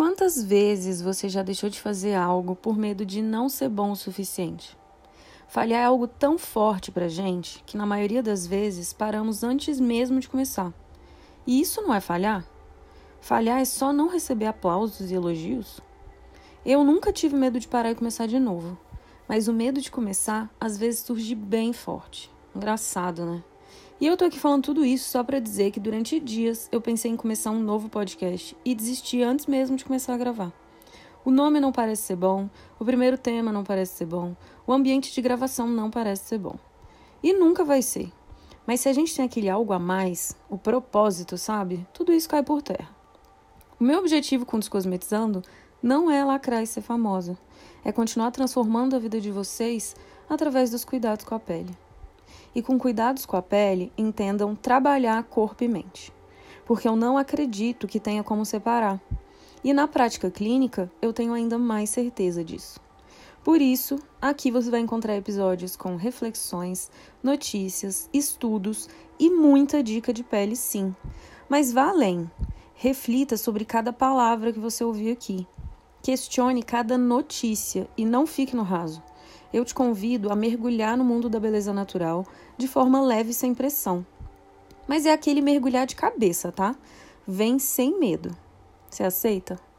Quantas vezes você já deixou de fazer algo por medo de não ser bom o suficiente? Falhar é algo tão forte pra gente que, na maioria das vezes, paramos antes mesmo de começar. E isso não é falhar? Falhar é só não receber aplausos e elogios? Eu nunca tive medo de parar e começar de novo, mas o medo de começar às vezes surge bem forte. Engraçado, né? E eu tô aqui falando tudo isso só para dizer que durante dias eu pensei em começar um novo podcast e desisti antes mesmo de começar a gravar. O nome não parece ser bom, o primeiro tema não parece ser bom, o ambiente de gravação não parece ser bom. E nunca vai ser. Mas se a gente tem aquele algo a mais, o propósito, sabe? Tudo isso cai por terra. O meu objetivo com Descosmetizando não é lacrar e ser famosa. É continuar transformando a vida de vocês através dos cuidados com a pele e com cuidados com a pele, entendam trabalhar corpo e mente. Porque eu não acredito que tenha como separar. E na prática clínica, eu tenho ainda mais certeza disso. Por isso, aqui você vai encontrar episódios com reflexões, notícias, estudos e muita dica de pele, sim. Mas vá além. Reflita sobre cada palavra que você ouviu aqui. Questione cada notícia e não fique no raso eu te convido a mergulhar no mundo da beleza natural de forma leve e sem pressão. Mas é aquele mergulhar de cabeça, tá? Vem sem medo. Você aceita?